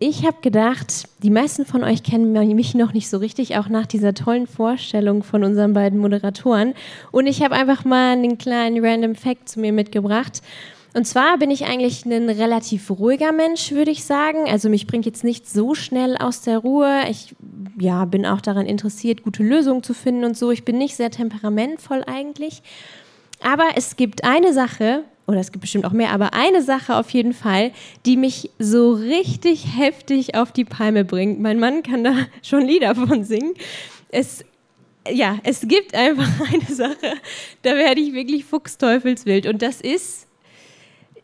Ich habe gedacht, die meisten von euch kennen mich noch nicht so richtig, auch nach dieser tollen Vorstellung von unseren beiden Moderatoren. Und ich habe einfach mal einen kleinen Random Fact zu mir mitgebracht. Und zwar bin ich eigentlich ein relativ ruhiger Mensch, würde ich sagen. Also mich bringt jetzt nicht so schnell aus der Ruhe. Ich ja, bin auch daran interessiert, gute Lösungen zu finden und so. Ich bin nicht sehr temperamentvoll eigentlich. Aber es gibt eine Sache, oder es gibt bestimmt auch mehr, aber eine Sache auf jeden Fall, die mich so richtig heftig auf die Palme bringt. Mein Mann kann da schon Lieder von singen. Es, ja, es gibt einfach eine Sache, da werde ich wirklich fuchsteufelswild. Und das ist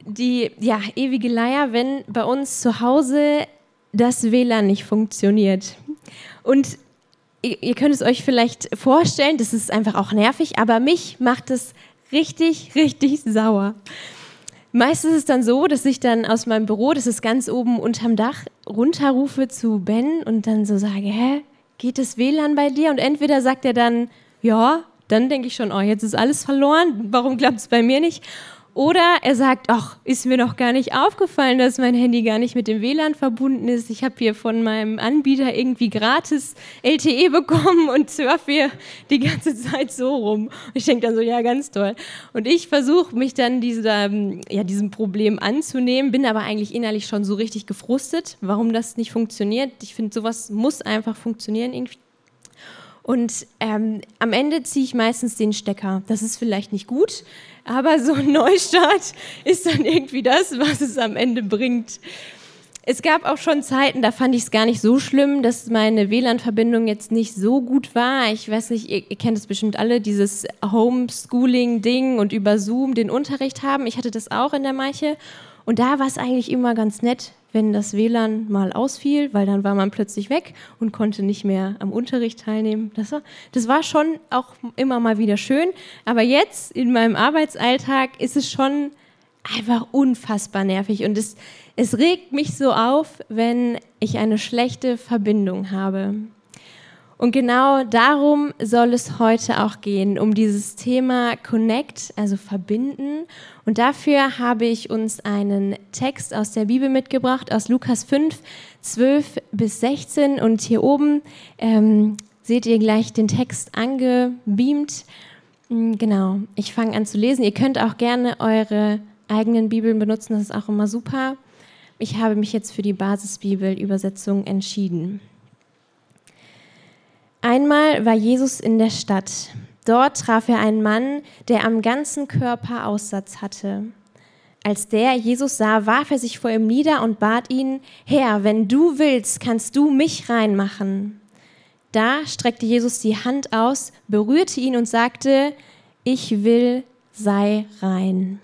die ja, ewige Leier, wenn bei uns zu Hause das WLAN nicht funktioniert. Und ihr, ihr könnt es euch vielleicht vorstellen, das ist einfach auch nervig, aber mich macht es richtig, richtig sauer. Meistens ist es dann so, dass ich dann aus meinem Büro, das ist ganz oben unterm Dach, runterrufe zu Ben und dann so sage, hä, geht das WLAN bei dir? Und entweder sagt er dann, ja, dann denke ich schon, oh, jetzt ist alles verloren, warum klappt es bei mir nicht? Oder er sagt, ach, ist mir noch gar nicht aufgefallen, dass mein Handy gar nicht mit dem WLAN verbunden ist. Ich habe hier von meinem Anbieter irgendwie gratis LTE bekommen und surfe hier die ganze Zeit so rum. Und ich denke dann so, ja, ganz toll. Und ich versuche mich dann dieser, ja, diesem Problem anzunehmen, bin aber eigentlich innerlich schon so richtig gefrustet, warum das nicht funktioniert. Ich finde, sowas muss einfach funktionieren irgendwie. Und ähm, am Ende ziehe ich meistens den Stecker. Das ist vielleicht nicht gut, aber so ein Neustart ist dann irgendwie das, was es am Ende bringt. Es gab auch schon Zeiten, da fand ich es gar nicht so schlimm, dass meine WLAN-Verbindung jetzt nicht so gut war. Ich weiß nicht, ihr, ihr kennt es bestimmt alle, dieses Homeschooling-Ding und über Zoom den Unterricht haben. Ich hatte das auch in der Meiche. Und da war es eigentlich immer ganz nett, wenn das WLAN mal ausfiel, weil dann war man plötzlich weg und konnte nicht mehr am Unterricht teilnehmen. Das war, das war schon auch immer mal wieder schön. Aber jetzt in meinem Arbeitsalltag ist es schon einfach unfassbar nervig und es, es regt mich so auf, wenn ich eine schlechte Verbindung habe. Und genau darum soll es heute auch gehen, um dieses Thema Connect, also verbinden. Und dafür habe ich uns einen Text aus der Bibel mitgebracht, aus Lukas 5, 12 bis 16. Und hier oben ähm, seht ihr gleich den Text angebeamt. Hm, genau, ich fange an zu lesen. Ihr könnt auch gerne eure eigenen Bibeln benutzen, das ist auch immer super. Ich habe mich jetzt für die Basisbibel-Übersetzung entschieden. Einmal war Jesus in der Stadt. Dort traf er einen Mann, der am ganzen Körper Aussatz hatte. Als der Jesus sah, warf er sich vor ihm nieder und bat ihn, Herr, wenn du willst, kannst du mich reinmachen. Da streckte Jesus die Hand aus, berührte ihn und sagte, ich will, sei rein.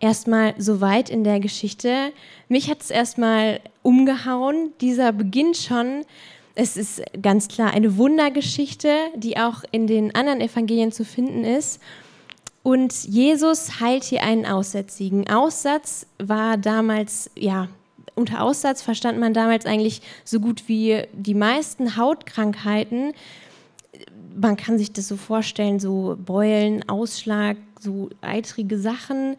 Erstmal so weit in der Geschichte. Mich hat es erstmal umgehauen. Dieser Beginn schon es ist ganz klar eine Wundergeschichte, die auch in den anderen Evangelien zu finden ist. Und Jesus heilt hier einen Aussätzigen. Aussatz war damals, ja, unter Aussatz verstand man damals eigentlich so gut wie die meisten Hautkrankheiten. Man kann sich das so vorstellen, so Beulen, Ausschlag, so eitrige Sachen.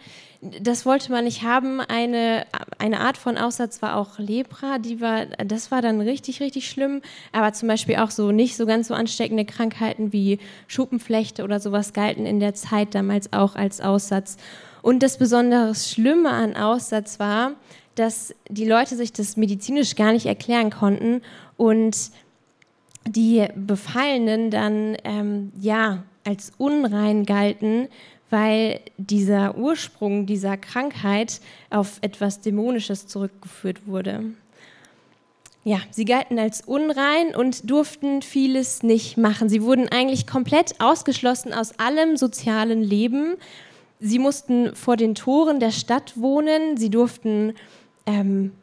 Das wollte man nicht haben. Eine, eine Art von Aussatz war auch Lepra, die war, das war dann richtig, richtig schlimm. Aber zum Beispiel auch so nicht so ganz so ansteckende Krankheiten wie Schuppenflechte oder sowas galten in der Zeit damals auch als Aussatz. Und das besonders Schlimme an Aussatz war, dass die Leute sich das medizinisch gar nicht erklären konnten und die Befallenen dann ähm, ja als unrein galten, weil dieser Ursprung dieser Krankheit auf etwas Dämonisches zurückgeführt wurde. Ja, sie galten als unrein und durften vieles nicht machen. Sie wurden eigentlich komplett ausgeschlossen aus allem sozialen Leben. Sie mussten vor den Toren der Stadt wohnen. Sie durften, ähm,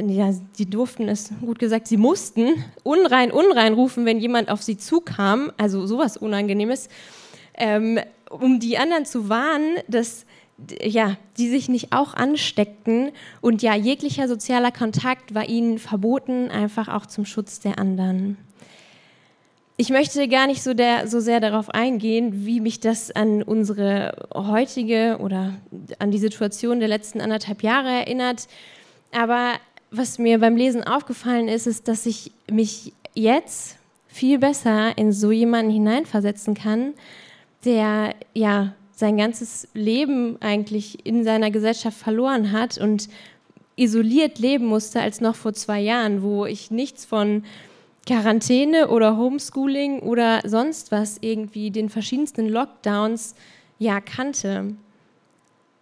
ja, sie durften es, gut gesagt, sie mussten unrein, unrein rufen, wenn jemand auf sie zukam. Also sowas Unangenehmes. Ähm, um die anderen zu warnen, dass ja, die sich nicht auch ansteckten und ja, jeglicher sozialer Kontakt war ihnen verboten, einfach auch zum Schutz der anderen. Ich möchte gar nicht so, der, so sehr darauf eingehen, wie mich das an unsere heutige oder an die Situation der letzten anderthalb Jahre erinnert, aber was mir beim Lesen aufgefallen ist, ist, dass ich mich jetzt viel besser in so jemanden hineinversetzen kann, der ja sein ganzes Leben eigentlich in seiner Gesellschaft verloren hat und isoliert leben musste als noch vor zwei Jahren, wo ich nichts von Quarantäne oder Homeschooling oder sonst was irgendwie den verschiedensten Lockdowns ja kannte.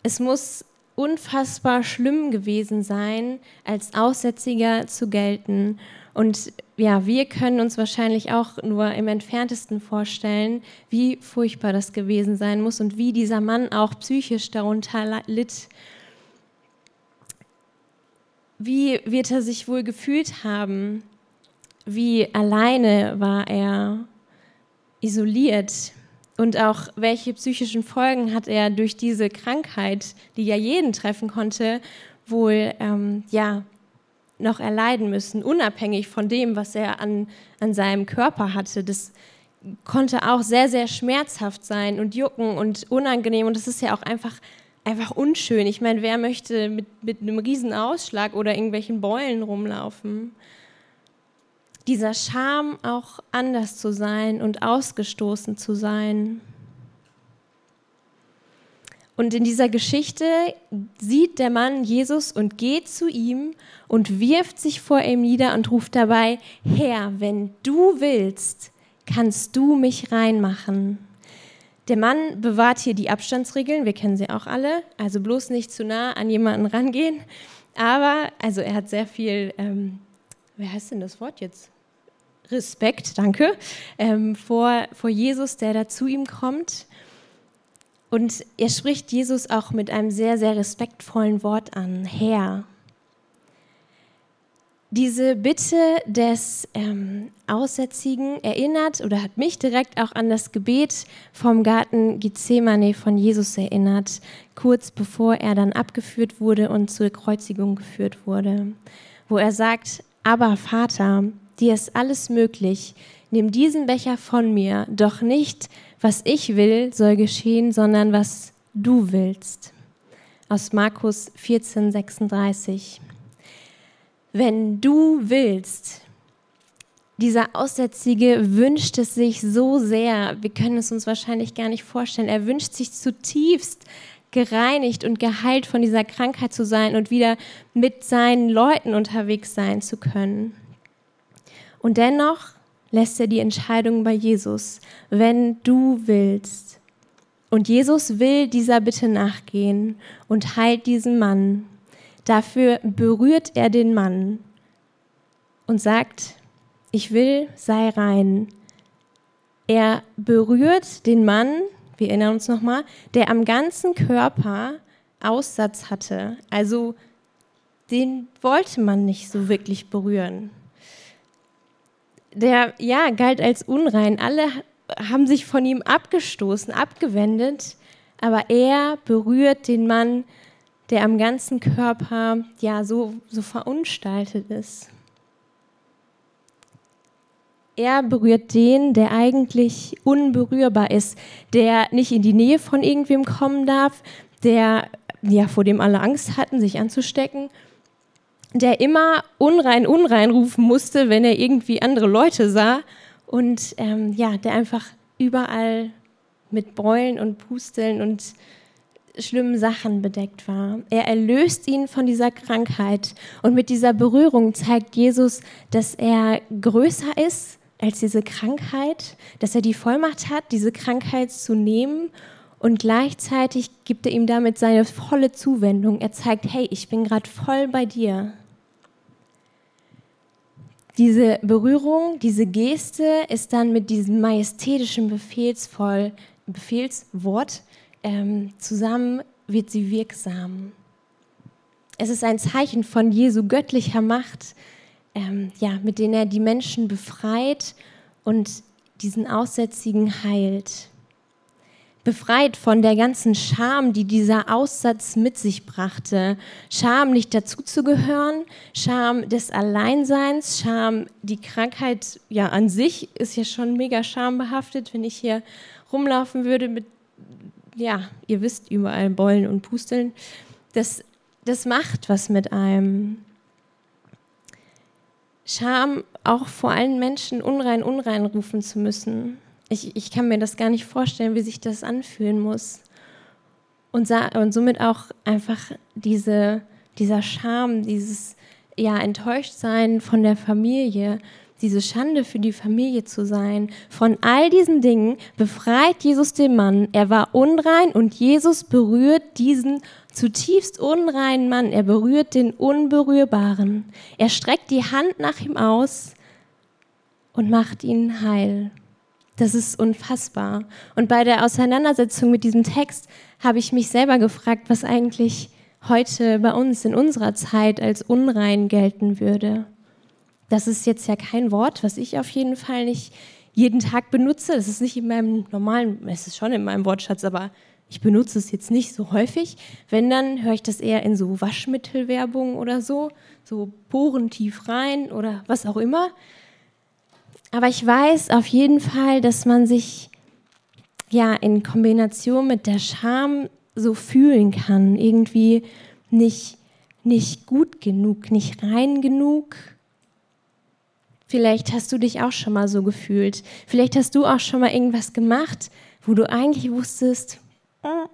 Es muss unfassbar schlimm gewesen sein, als Aussätziger zu gelten. Und ja, wir können uns wahrscheinlich auch nur im entferntesten vorstellen, wie furchtbar das gewesen sein muss und wie dieser Mann auch psychisch darunter litt. Wie wird er sich wohl gefühlt haben? Wie alleine war er isoliert? Und auch welche psychischen Folgen hat er durch diese Krankheit, die ja jeden treffen konnte, wohl ähm, ja, noch erleiden müssen, unabhängig von dem, was er an, an seinem Körper hatte. Das konnte auch sehr, sehr schmerzhaft sein und jucken und unangenehm. Und das ist ja auch einfach, einfach unschön. Ich meine, wer möchte mit, mit einem riesen Ausschlag oder irgendwelchen Beulen rumlaufen? Dieser Scham, auch anders zu sein und ausgestoßen zu sein. Und in dieser Geschichte sieht der Mann Jesus und geht zu ihm und wirft sich vor ihm nieder und ruft dabei, Herr, wenn du willst, kannst du mich reinmachen. Der Mann bewahrt hier die Abstandsregeln, wir kennen sie auch alle, also bloß nicht zu nah an jemanden rangehen. Aber, also er hat sehr viel, ähm, wer heißt denn das Wort jetzt? Respekt, danke, ähm, vor, vor Jesus, der da zu ihm kommt. Und er spricht Jesus auch mit einem sehr, sehr respektvollen Wort an, Herr. Diese Bitte des ähm, Aussätzigen erinnert oder hat mich direkt auch an das Gebet vom Garten Gethsemane von Jesus erinnert, kurz bevor er dann abgeführt wurde und zur Kreuzigung geführt wurde, wo er sagt, aber Vater, dir ist alles möglich, nimm diesen Becher von mir, doch nicht was ich will, soll geschehen, sondern was du willst. Aus Markus 14, 36. Wenn du willst, dieser Aussätzige wünscht es sich so sehr, wir können es uns wahrscheinlich gar nicht vorstellen, er wünscht sich zutiefst gereinigt und geheilt von dieser Krankheit zu sein und wieder mit seinen Leuten unterwegs sein zu können. Und dennoch lässt er die Entscheidung bei Jesus, wenn du willst. Und Jesus will dieser Bitte nachgehen und heilt diesen Mann. Dafür berührt er den Mann und sagt, ich will, sei rein. Er berührt den Mann, wir erinnern uns nochmal, der am ganzen Körper Aussatz hatte. Also den wollte man nicht so wirklich berühren der ja galt als unrein. Alle haben sich von ihm abgestoßen, abgewendet, aber er berührt den Mann, der am ganzen Körper ja so, so verunstaltet ist. Er berührt den, der eigentlich unberührbar ist, der nicht in die Nähe von irgendwem kommen darf, der ja vor dem alle Angst hatten, sich anzustecken der immer unrein, unrein rufen musste, wenn er irgendwie andere Leute sah und ähm, ja, der einfach überall mit Beulen und Pusteln und schlimmen Sachen bedeckt war. Er erlöst ihn von dieser Krankheit und mit dieser Berührung zeigt Jesus, dass er größer ist als diese Krankheit, dass er die Vollmacht hat, diese Krankheit zu nehmen und gleichzeitig gibt er ihm damit seine volle Zuwendung. Er zeigt, hey, ich bin gerade voll bei dir. Diese Berührung, diese Geste ist dann mit diesem majestätischen Befehlsvoll, Befehlswort ähm, zusammen, wird sie wirksam. Es ist ein Zeichen von Jesu göttlicher Macht, ähm, ja, mit denen er die Menschen befreit und diesen Aussätzigen heilt befreit von der ganzen Scham, die dieser Aussatz mit sich brachte. Scham, nicht dazuzugehören, Scham des Alleinseins, Scham, die Krankheit ja an sich ist ja schon mega schambehaftet, wenn ich hier rumlaufen würde mit, ja, ihr wisst, überall Beulen und Pusteln. Das, das macht was mit einem. Scham auch vor allen Menschen unrein, unrein rufen zu müssen. Ich, ich kann mir das gar nicht vorstellen, wie sich das anfühlen muss. Und, und somit auch einfach diese, dieser Scham, dieses ja, Enttäuschtsein von der Familie, diese Schande für die Familie zu sein. Von all diesen Dingen befreit Jesus den Mann. Er war unrein und Jesus berührt diesen zutiefst unreinen Mann. Er berührt den Unberührbaren. Er streckt die Hand nach ihm aus und macht ihn heil. Das ist unfassbar. Und bei der Auseinandersetzung mit diesem Text habe ich mich selber gefragt, was eigentlich heute bei uns in unserer Zeit als unrein gelten würde. Das ist jetzt ja kein Wort, was ich auf jeden Fall nicht jeden Tag benutze. Das ist nicht in meinem normalen, es ist schon in meinem Wortschatz, aber ich benutze es jetzt nicht so häufig. Wenn, dann höre ich das eher in so Waschmittelwerbung oder so, so Poren tief rein oder was auch immer. Aber ich weiß auf jeden Fall, dass man sich ja in Kombination mit der Scham so fühlen kann, irgendwie nicht, nicht gut genug, nicht rein genug Vielleicht hast du dich auch schon mal so gefühlt. Vielleicht hast du auch schon mal irgendwas gemacht, wo du eigentlich wusstest, hm,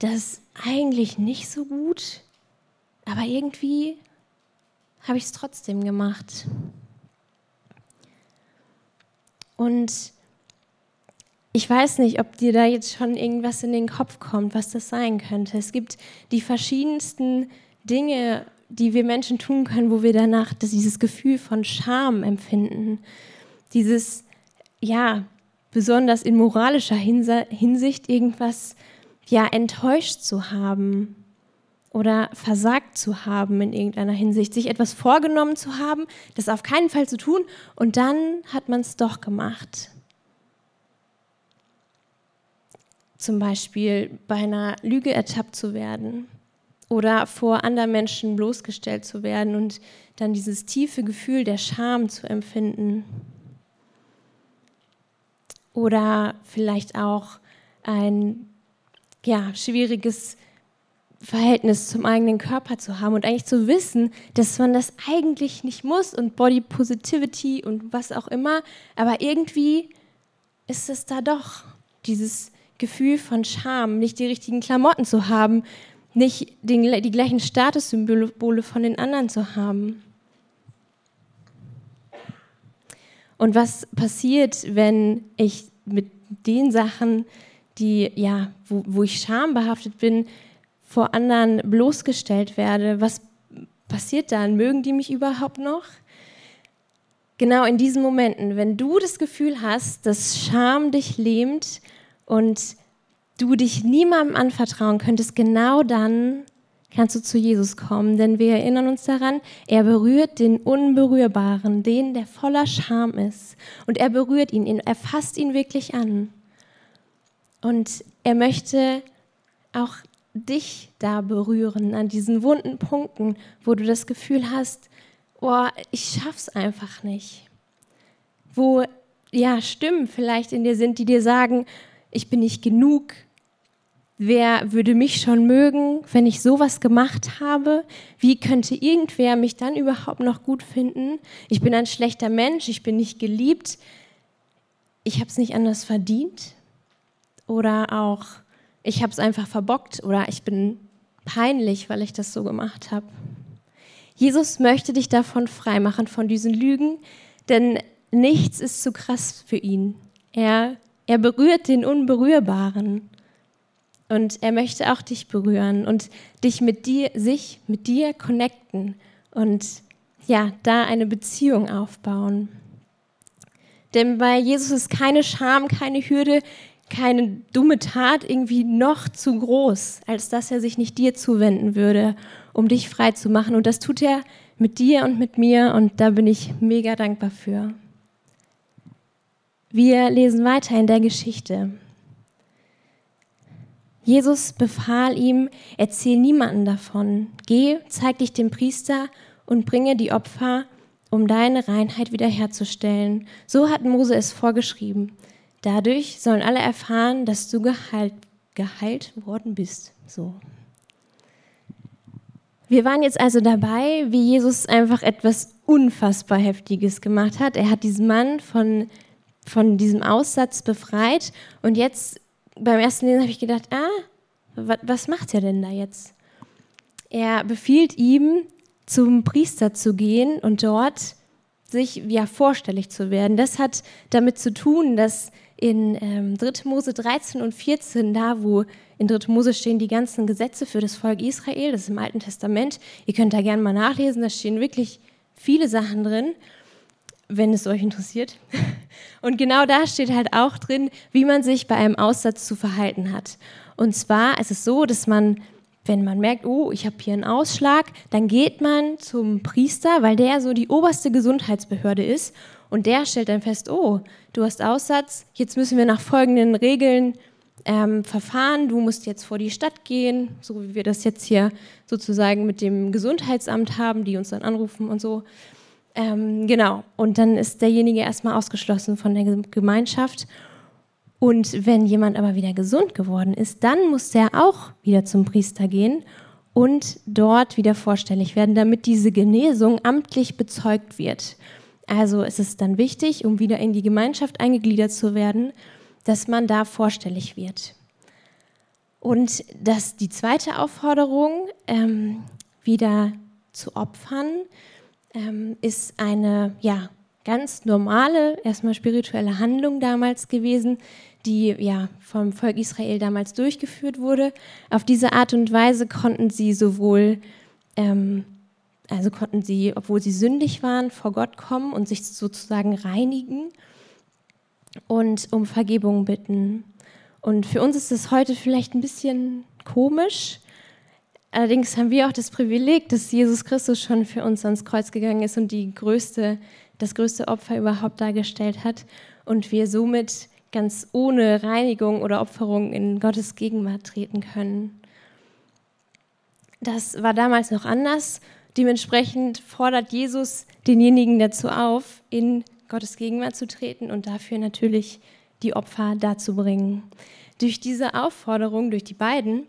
das ist eigentlich nicht so gut, aber irgendwie habe ich es trotzdem gemacht. Und ich weiß nicht, ob dir da jetzt schon irgendwas in den Kopf kommt, was das sein könnte. Es gibt die verschiedensten Dinge, die wir Menschen tun können, wo wir danach dieses Gefühl von Scham empfinden. Dieses, ja, besonders in moralischer Hinsicht irgendwas, ja, enttäuscht zu haben oder versagt zu haben in irgendeiner Hinsicht, sich etwas vorgenommen zu haben, das auf keinen Fall zu tun und dann hat man es doch gemacht. Zum Beispiel bei einer Lüge ertappt zu werden oder vor anderen Menschen bloßgestellt zu werden und dann dieses tiefe Gefühl der Scham zu empfinden. Oder vielleicht auch ein ja, schwieriges Verhältnis zum eigenen Körper zu haben und eigentlich zu wissen, dass man das eigentlich nicht muss und Body Positivity und was auch immer, aber irgendwie ist es da doch dieses Gefühl von Scham, nicht die richtigen Klamotten zu haben, nicht den, die gleichen Statussymbole von den anderen zu haben. Und was passiert, wenn ich mit den Sachen, die ja, wo, wo ich schambehaftet bin, vor anderen bloßgestellt werde? Was passiert dann? Mögen die mich überhaupt noch? Genau in diesen Momenten, wenn du das Gefühl hast, dass Scham dich lähmt und du dich niemandem anvertrauen könntest, genau dann kannst du zu Jesus kommen. Denn wir erinnern uns daran, er berührt den Unberührbaren, den, der voller Scham ist. Und er berührt ihn, er fasst ihn wirklich an. Und er möchte auch dich da berühren, an diesen wunden Punkten, wo du das Gefühl hast, oh, ich schaff's einfach nicht. Wo ja Stimmen vielleicht in dir sind, die dir sagen, ich bin nicht genug, Wer würde mich schon mögen, wenn ich sowas gemacht habe? Wie könnte irgendwer mich dann überhaupt noch gut finden? Ich bin ein schlechter Mensch, ich bin nicht geliebt, ich habe es nicht anders verdient. Oder auch, ich habe es einfach verbockt oder ich bin peinlich, weil ich das so gemacht habe. Jesus möchte dich davon freimachen, von diesen Lügen, denn nichts ist zu krass für ihn. Er, er berührt den Unberührbaren. Und er möchte auch dich berühren und dich mit dir, sich mit dir connecten und ja, da eine Beziehung aufbauen. Denn bei Jesus ist keine Scham, keine Hürde, keine dumme Tat irgendwie noch zu groß, als dass er sich nicht dir zuwenden würde, um dich frei zu machen. Und das tut er mit dir und mit mir und da bin ich mega dankbar für. Wir lesen weiter in der Geschichte. Jesus befahl ihm, erzähl niemanden davon. Geh, zeig dich dem Priester und bringe die Opfer, um deine Reinheit wiederherzustellen. So hat Mose es vorgeschrieben. Dadurch sollen alle erfahren, dass du geheilt, geheilt worden bist. So. Wir waren jetzt also dabei, wie Jesus einfach etwas unfassbar Heftiges gemacht hat. Er hat diesen Mann von, von diesem Aussatz befreit und jetzt beim ersten Lesen habe ich gedacht, ah, was macht er denn da jetzt? Er befiehlt ihm, zum Priester zu gehen und dort sich ja vorstellig zu werden. Das hat damit zu tun, dass in ähm, 3. Mose 13 und 14, da wo in 3. Mose stehen die ganzen Gesetze für das Volk Israel, das ist im Alten Testament. Ihr könnt da gerne mal nachlesen, da stehen wirklich viele Sachen drin, wenn es euch interessiert. Und genau da steht halt auch drin, wie man sich bei einem Aussatz zu verhalten hat. Und zwar ist es so, dass man wenn man merkt, oh, ich habe hier einen Ausschlag, dann geht man zum Priester, weil der so die oberste Gesundheitsbehörde ist und der stellt dann fest, oh, du hast Aussatz, jetzt müssen wir nach folgenden Regeln ähm, verfahren. Du musst jetzt vor die Stadt gehen, so wie wir das jetzt hier sozusagen mit dem Gesundheitsamt haben, die uns dann anrufen und so. Ähm, genau, und dann ist derjenige erstmal ausgeschlossen von der Gemeinschaft. Und wenn jemand aber wieder gesund geworden ist, dann muss der auch wieder zum Priester gehen und dort wieder vorstellig werden, damit diese Genesung amtlich bezeugt wird. Also ist es dann wichtig, um wieder in die Gemeinschaft eingegliedert zu werden, dass man da vorstellig wird. Und dass die zweite Aufforderung, ähm, wieder zu opfern, ähm, ist eine ja, ganz normale, erstmal spirituelle Handlung damals gewesen, die ja vom Volk Israel damals durchgeführt wurde. Auf diese Art und Weise konnten sie sowohl ähm, also konnten sie, obwohl sie sündig waren, vor Gott kommen und sich sozusagen reinigen und um Vergebung bitten. Und für uns ist es heute vielleicht ein bisschen komisch. Allerdings haben wir auch das Privileg, dass Jesus Christus schon für uns ans Kreuz gegangen ist und die größte, das größte Opfer überhaupt dargestellt hat. Und wir somit ganz ohne Reinigung oder Opferung in Gottes Gegenwart treten können. Das war damals noch anders Dementsprechend fordert Jesus denjenigen dazu auf, in Gottes Gegenwart zu treten und dafür natürlich die Opfer darzubringen. Durch diese Aufforderung, durch die beiden,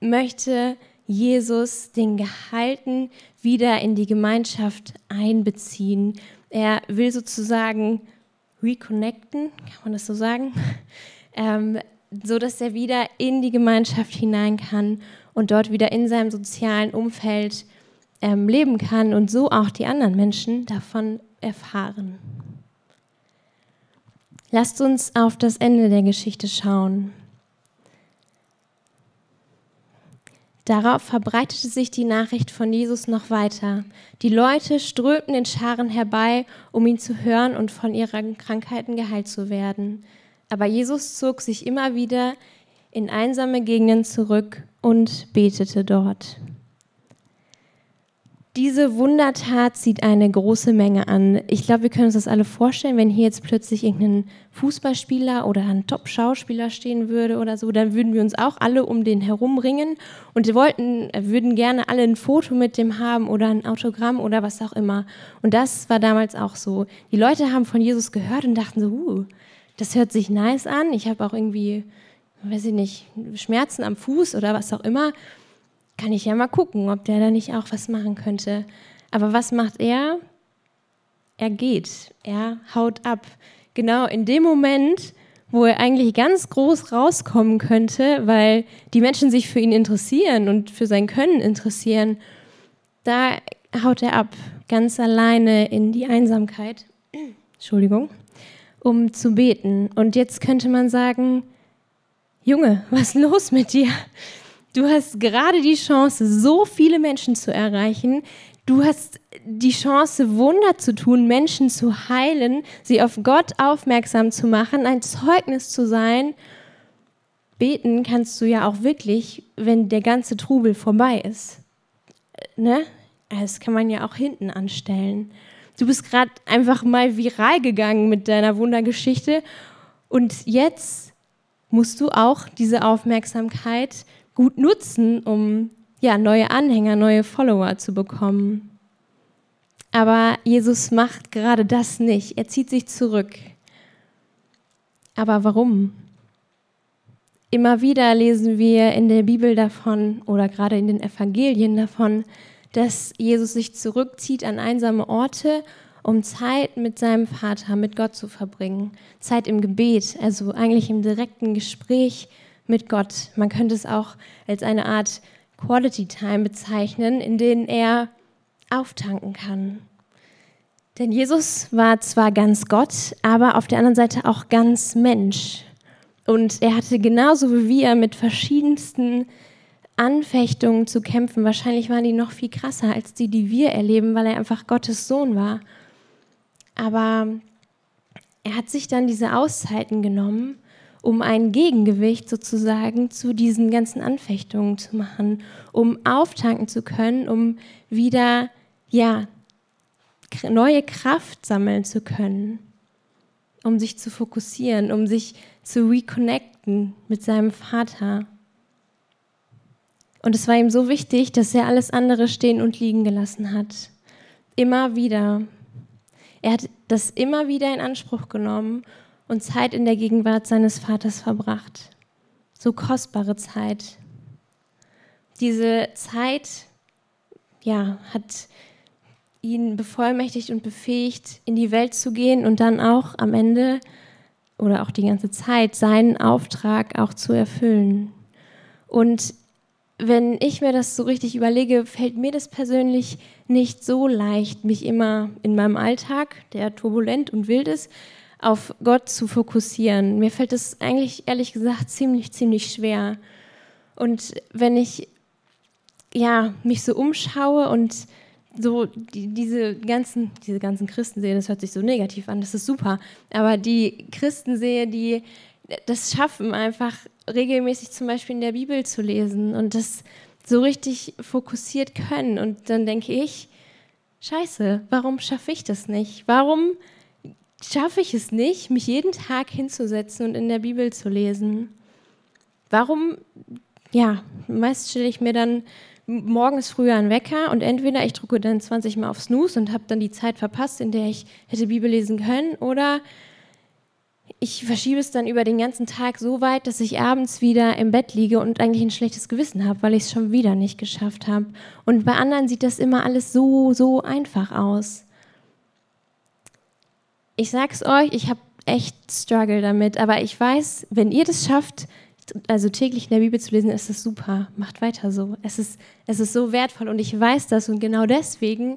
möchte Jesus den Gehalten wieder in die Gemeinschaft einbeziehen. Er will sozusagen reconnecten, kann man das so sagen, ähm, so dass er wieder in die Gemeinschaft hinein kann und dort wieder in seinem sozialen Umfeld ähm, leben kann und so auch die anderen Menschen davon erfahren. Lasst uns auf das Ende der Geschichte schauen. Darauf verbreitete sich die Nachricht von Jesus noch weiter. Die Leute strömten in Scharen herbei, um ihn zu hören und von ihren Krankheiten geheilt zu werden. Aber Jesus zog sich immer wieder in einsame Gegenden zurück und betete dort. Diese Wundertat zieht eine große Menge an. Ich glaube, wir können uns das alle vorstellen, wenn hier jetzt plötzlich irgendein Fußballspieler oder ein Top-Schauspieler stehen würde oder so, dann würden wir uns auch alle um den herumringen und wollten, würden gerne alle ein Foto mit dem haben oder ein Autogramm oder was auch immer. Und das war damals auch so. Die Leute haben von Jesus gehört und dachten so, uh, das hört sich nice an. Ich habe auch irgendwie, weiß ich nicht, Schmerzen am Fuß oder was auch immer kann ich ja mal gucken, ob der da nicht auch was machen könnte. Aber was macht er? Er geht, er haut ab. Genau in dem Moment, wo er eigentlich ganz groß rauskommen könnte, weil die Menschen sich für ihn interessieren und für sein Können interessieren, da haut er ab, ganz alleine in die Einsamkeit, Entschuldigung, um zu beten. Und jetzt könnte man sagen, Junge, was ist los mit dir? Du hast gerade die Chance, so viele Menschen zu erreichen. Du hast die Chance, Wunder zu tun, Menschen zu heilen, sie auf Gott aufmerksam zu machen, ein Zeugnis zu sein. Beten kannst du ja auch wirklich, wenn der ganze Trubel vorbei ist. Ne? Das kann man ja auch hinten anstellen. Du bist gerade einfach mal viral gegangen mit deiner Wundergeschichte und jetzt musst du auch diese Aufmerksamkeit gut nutzen, um ja, neue Anhänger, neue Follower zu bekommen. Aber Jesus macht gerade das nicht. Er zieht sich zurück. Aber warum? Immer wieder lesen wir in der Bibel davon oder gerade in den Evangelien davon, dass Jesus sich zurückzieht an einsame Orte, um Zeit mit seinem Vater, mit Gott zu verbringen. Zeit im Gebet, also eigentlich im direkten Gespräch mit Gott. Man könnte es auch als eine Art Quality Time bezeichnen, in denen er auftanken kann. Denn Jesus war zwar ganz Gott, aber auf der anderen Seite auch ganz Mensch. Und er hatte genauso wie wir mit verschiedensten Anfechtungen zu kämpfen. Wahrscheinlich waren die noch viel krasser als die, die wir erleben, weil er einfach Gottes Sohn war. Aber er hat sich dann diese Auszeiten genommen, um ein Gegengewicht sozusagen zu diesen ganzen Anfechtungen zu machen, um auftanken zu können, um wieder ja neue Kraft sammeln zu können, um sich zu fokussieren, um sich zu reconnecten mit seinem Vater. Und es war ihm so wichtig, dass er alles andere stehen und liegen gelassen hat. Immer wieder. Er hat das immer wieder in Anspruch genommen und Zeit in der Gegenwart seines Vaters verbracht. So kostbare Zeit. Diese Zeit, ja, hat ihn bevollmächtigt und befähigt, in die Welt zu gehen und dann auch am Ende oder auch die ganze Zeit seinen Auftrag auch zu erfüllen. Und wenn ich mir das so richtig überlege, fällt mir das persönlich nicht so leicht, mich immer in meinem Alltag, der turbulent und wild ist, auf Gott zu fokussieren. Mir fällt es eigentlich ehrlich gesagt ziemlich, ziemlich schwer. Und wenn ich ja, mich so umschaue und so die, diese ganzen, diese ganzen Christen sehe, das hört sich so negativ an, das ist super, aber die Christen sehe, die das schaffen, einfach regelmäßig zum Beispiel in der Bibel zu lesen und das so richtig fokussiert können. Und dann denke ich, scheiße, warum schaffe ich das nicht? Warum schaffe ich es nicht, mich jeden Tag hinzusetzen und in der Bibel zu lesen? Warum, ja, meist stelle ich mir dann morgens früher einen Wecker und entweder ich drücke dann 20 Mal auf Snooze und habe dann die Zeit verpasst, in der ich hätte Bibel lesen können, oder ich verschiebe es dann über den ganzen Tag so weit, dass ich abends wieder im Bett liege und eigentlich ein schlechtes Gewissen habe, weil ich es schon wieder nicht geschafft habe. Und bei anderen sieht das immer alles so, so einfach aus. Ich sag's euch, ich habe echt Struggle damit, aber ich weiß, wenn ihr das schafft, also täglich in der Bibel zu lesen, ist es super. Macht weiter so. Es ist, es ist so wertvoll und ich weiß das und genau deswegen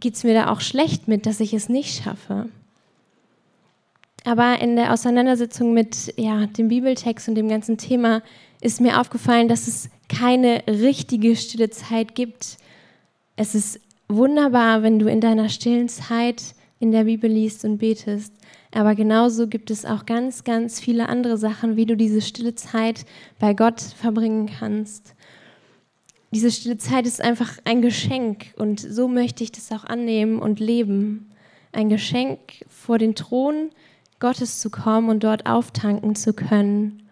geht es mir da auch schlecht mit, dass ich es nicht schaffe. Aber in der Auseinandersetzung mit ja, dem Bibeltext und dem ganzen Thema ist mir aufgefallen, dass es keine richtige stille Zeit gibt. Es ist wunderbar, wenn du in deiner stillen Zeit in der Bibel liest und betest. Aber genauso gibt es auch ganz, ganz viele andere Sachen, wie du diese stille Zeit bei Gott verbringen kannst. Diese stille Zeit ist einfach ein Geschenk und so möchte ich das auch annehmen und leben. Ein Geschenk vor den Thron Gottes zu kommen und dort auftanken zu können.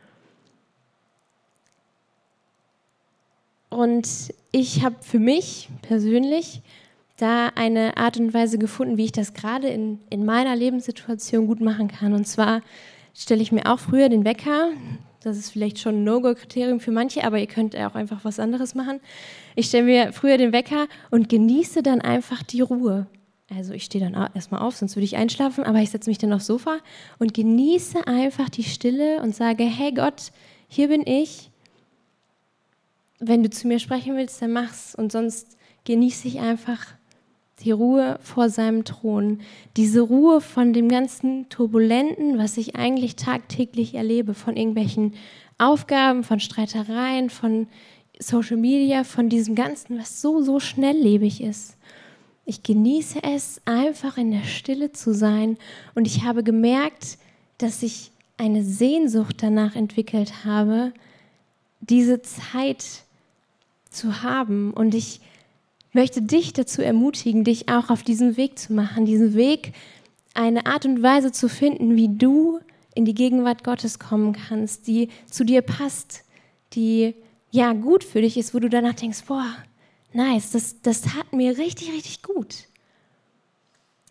Und ich habe für mich persönlich da eine Art und Weise gefunden, wie ich das gerade in, in meiner Lebenssituation gut machen kann. Und zwar stelle ich mir auch früher den Wecker. Das ist vielleicht schon ein No-Go-Kriterium für manche, aber ihr könnt auch einfach was anderes machen. Ich stelle mir früher den Wecker und genieße dann einfach die Ruhe. Also ich stehe dann erstmal auf, sonst würde ich einschlafen, aber ich setze mich dann aufs Sofa und genieße einfach die Stille und sage, hey Gott, hier bin ich. Wenn du zu mir sprechen willst, dann mach's und sonst genieße ich einfach die Ruhe vor seinem Thron, diese Ruhe von dem ganzen Turbulenten, was ich eigentlich tagtäglich erlebe, von irgendwelchen Aufgaben, von Streitereien, von Social Media, von diesem Ganzen, was so, so schnelllebig ist. Ich genieße es, einfach in der Stille zu sein. Und ich habe gemerkt, dass ich eine Sehnsucht danach entwickelt habe, diese Zeit zu haben. Und ich möchte dich dazu ermutigen, dich auch auf diesen Weg zu machen, diesen Weg, eine Art und Weise zu finden, wie du in die Gegenwart Gottes kommen kannst, die zu dir passt, die ja gut für dich ist, wo du danach denkst, boah, nice, das, das tat mir richtig, richtig gut.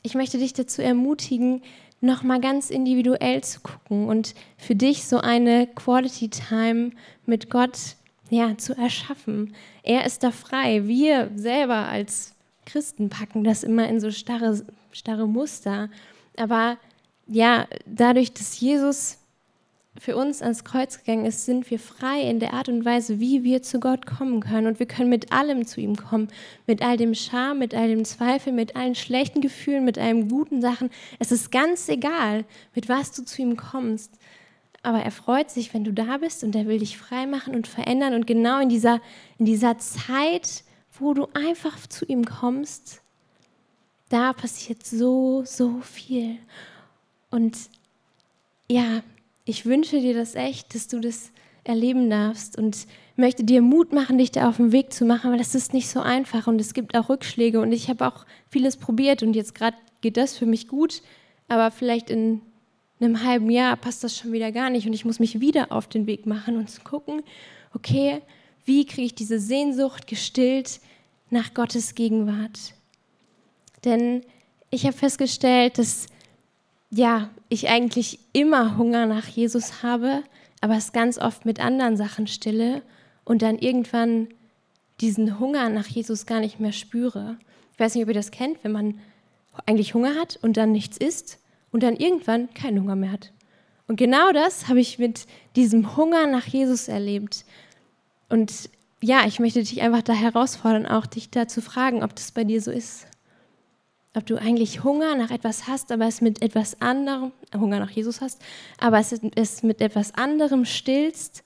Ich möchte dich dazu ermutigen, nochmal ganz individuell zu gucken und für dich so eine Quality Time mit Gott ja, zu erschaffen. Er ist da frei. Wir selber als Christen packen das immer in so starre, starre Muster. Aber ja, dadurch, dass Jesus für uns ans Kreuz gegangen ist, sind wir frei in der Art und Weise, wie wir zu Gott kommen können. Und wir können mit allem zu ihm kommen. Mit all dem Scham, mit all dem Zweifel, mit allen schlechten Gefühlen, mit allen guten Sachen. Es ist ganz egal, mit was du zu ihm kommst. Aber er freut sich, wenn du da bist und er will dich frei machen und verändern. Und genau in dieser, in dieser Zeit, wo du einfach zu ihm kommst, da passiert so, so viel. Und ja, ich wünsche dir das echt, dass du das erleben darfst und möchte dir Mut machen, dich da auf den Weg zu machen, weil das ist nicht so einfach und es gibt auch Rückschläge und ich habe auch vieles probiert und jetzt gerade geht das für mich gut, aber vielleicht in einem halben Jahr passt das schon wieder gar nicht und ich muss mich wieder auf den Weg machen und gucken, okay, wie kriege ich diese Sehnsucht gestillt nach Gottes Gegenwart? Denn ich habe festgestellt, dass ja, ich eigentlich immer Hunger nach Jesus habe, aber es ganz oft mit anderen Sachen stille und dann irgendwann diesen Hunger nach Jesus gar nicht mehr spüre. Ich weiß nicht, ob ihr das kennt, wenn man eigentlich Hunger hat und dann nichts isst und dann irgendwann keinen Hunger mehr hat. Und genau das habe ich mit diesem Hunger nach Jesus erlebt. Und ja, ich möchte dich einfach da herausfordern, auch dich da zu fragen, ob das bei dir so ist ob du eigentlich Hunger nach etwas hast, aber es mit etwas anderem, Hunger nach Jesus hast, aber es, es mit etwas anderem stillst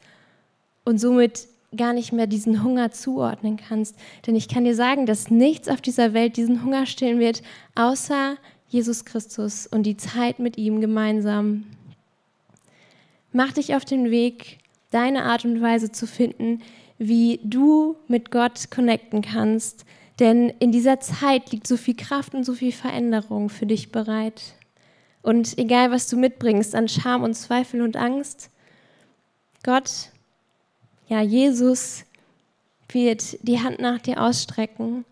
und somit gar nicht mehr diesen Hunger zuordnen kannst. Denn ich kann dir sagen, dass nichts auf dieser Welt diesen Hunger stillen wird, außer Jesus Christus und die Zeit mit ihm gemeinsam. Mach dich auf den Weg, deine Art und Weise zu finden, wie du mit Gott connecten kannst, denn in dieser Zeit liegt so viel Kraft und so viel Veränderung für dich bereit. Und egal, was du mitbringst an Scham und Zweifel und Angst, Gott, ja, Jesus wird die Hand nach dir ausstrecken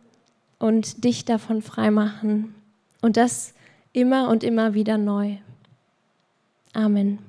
und dich davon freimachen. Und das immer und immer wieder neu. Amen.